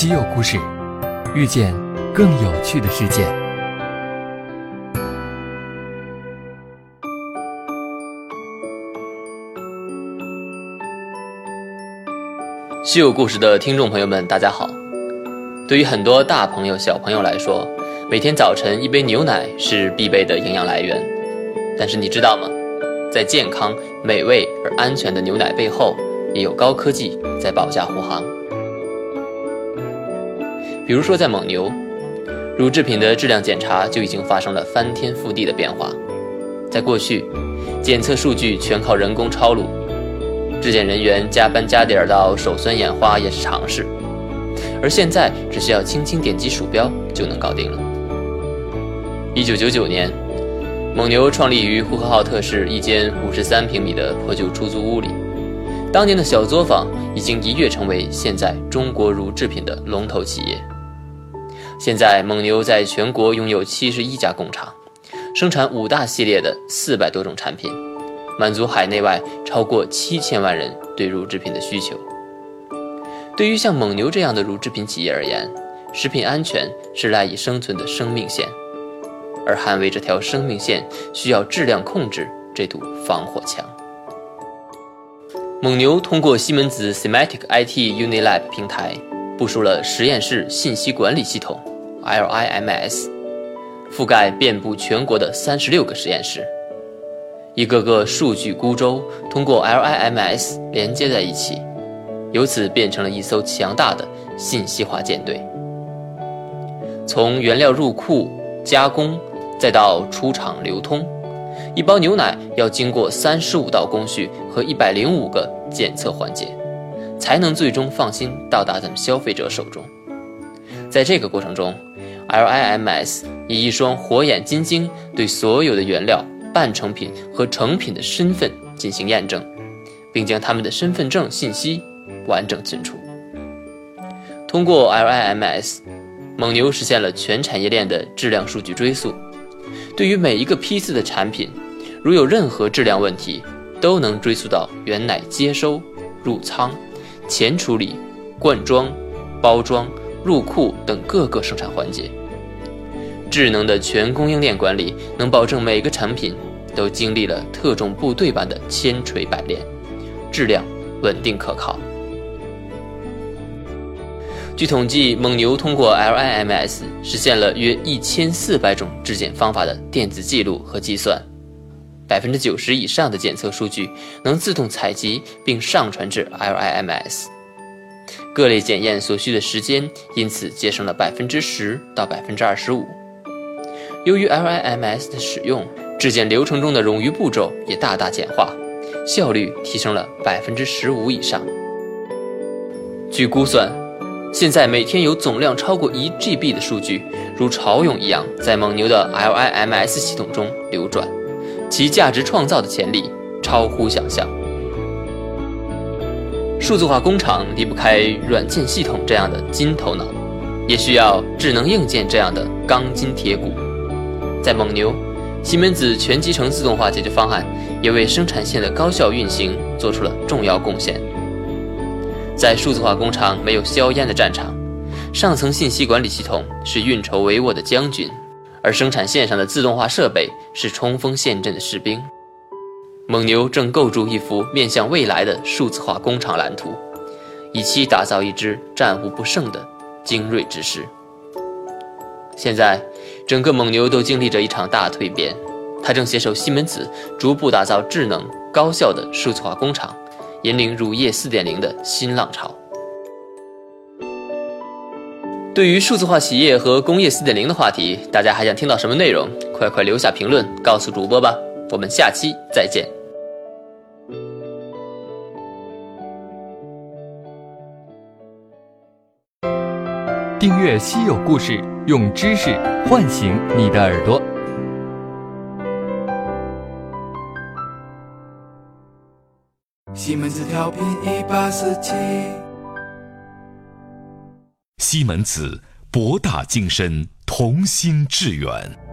稀有故事，遇见更有趣的世界。稀有故事的听众朋友们，大家好。对于很多大朋友、小朋友来说，每天早晨一杯牛奶是必备的营养来源。但是你知道吗？在健康、美味而安全的牛奶背后，也有高科技在保驾护航。比如说，在蒙牛，乳制品的质量检查就已经发生了翻天覆地的变化。在过去，检测数据全靠人工抄录，质检人员加班加点到手酸眼花也是常事。而现在，只需要轻轻点击鼠标就能搞定了。一九九九年，蒙牛创立于呼和浩特市一间五十三平米的破旧出租屋里。当年的小作坊已经一跃成为现在中国乳制品的龙头企业。现在，蒙牛在全国拥有七十一家工厂，生产五大系列的四百多种产品，满足海内外超过七千万人对乳制品的需求。对于像蒙牛这样的乳制品企业而言，食品安全是赖以生存的生命线，而捍卫这条生命线需要质量控制这堵防火墙。蒙牛通过西门子 Semantic IT Unilab 平台，部署了实验室信息管理系统。LIMS 覆盖遍布全国的三十六个实验室，一个个数据孤舟通过 LIMS 连接在一起，由此变成了一艘强大的信息化舰队。从原料入库、加工，再到出厂流通，一包牛奶要经过三十五道工序和一百零五个检测环节，才能最终放心到达咱们消费者手中。在这个过程中，LIMS 以一双火眼金睛对所有的原料、半成品和成品的身份进行验证，并将他们的身份证信息完整存储。通过 LIMS，蒙牛实现了全产业链的质量数据追溯。对于每一个批次的产品，如有任何质量问题，都能追溯到原奶接收、入仓、前处理、灌装、包装、入库等各个生产环节。智能的全供应链管理能保证每个产品都经历了特种部队般的千锤百炼，质量稳定可靠。据统计，蒙牛通过 LIMS 实现了约一千四百种质检方法的电子记录和计算，百分之九十以上的检测数据能自动采集并上传至 LIMS，各类检验所需的时间因此节省了百分之十到百分之二十五。由于 LIMS 的使用，质检流程中的冗余步骤也大大简化，效率提升了百分之十五以上。据估算，现在每天有总量超过一 GB 的数据如潮涌一样在蒙牛的 LIMS 系统中流转，其价值创造的潜力超乎想象。数字化工厂离不开软件系统这样的金头脑，也需要智能硬件这样的钢筋铁骨。在蒙牛，西门子全集成自动化解决方案也为生产线的高效运行做出了重要贡献。在数字化工厂没有硝烟的战场，上层信息管理系统是运筹帷幄的将军，而生产线上的自动化设备是冲锋陷阵的士兵。蒙牛正构筑一幅面向未来的数字化工厂蓝图，以期打造一支战无不胜的精锐之师。现在。整个蒙牛都经历着一场大蜕变，它正携手西门子，逐步打造智能高效的数字化工厂，引领乳业四点零的新浪潮。对于数字化企业和工业四点零的话题，大家还想听到什么内容？快快留下评论告诉主播吧！我们下期再见。订阅稀有故事。用知识唤醒你的耳朵。西门子调频一八四七。西门子博大精深，同心致远。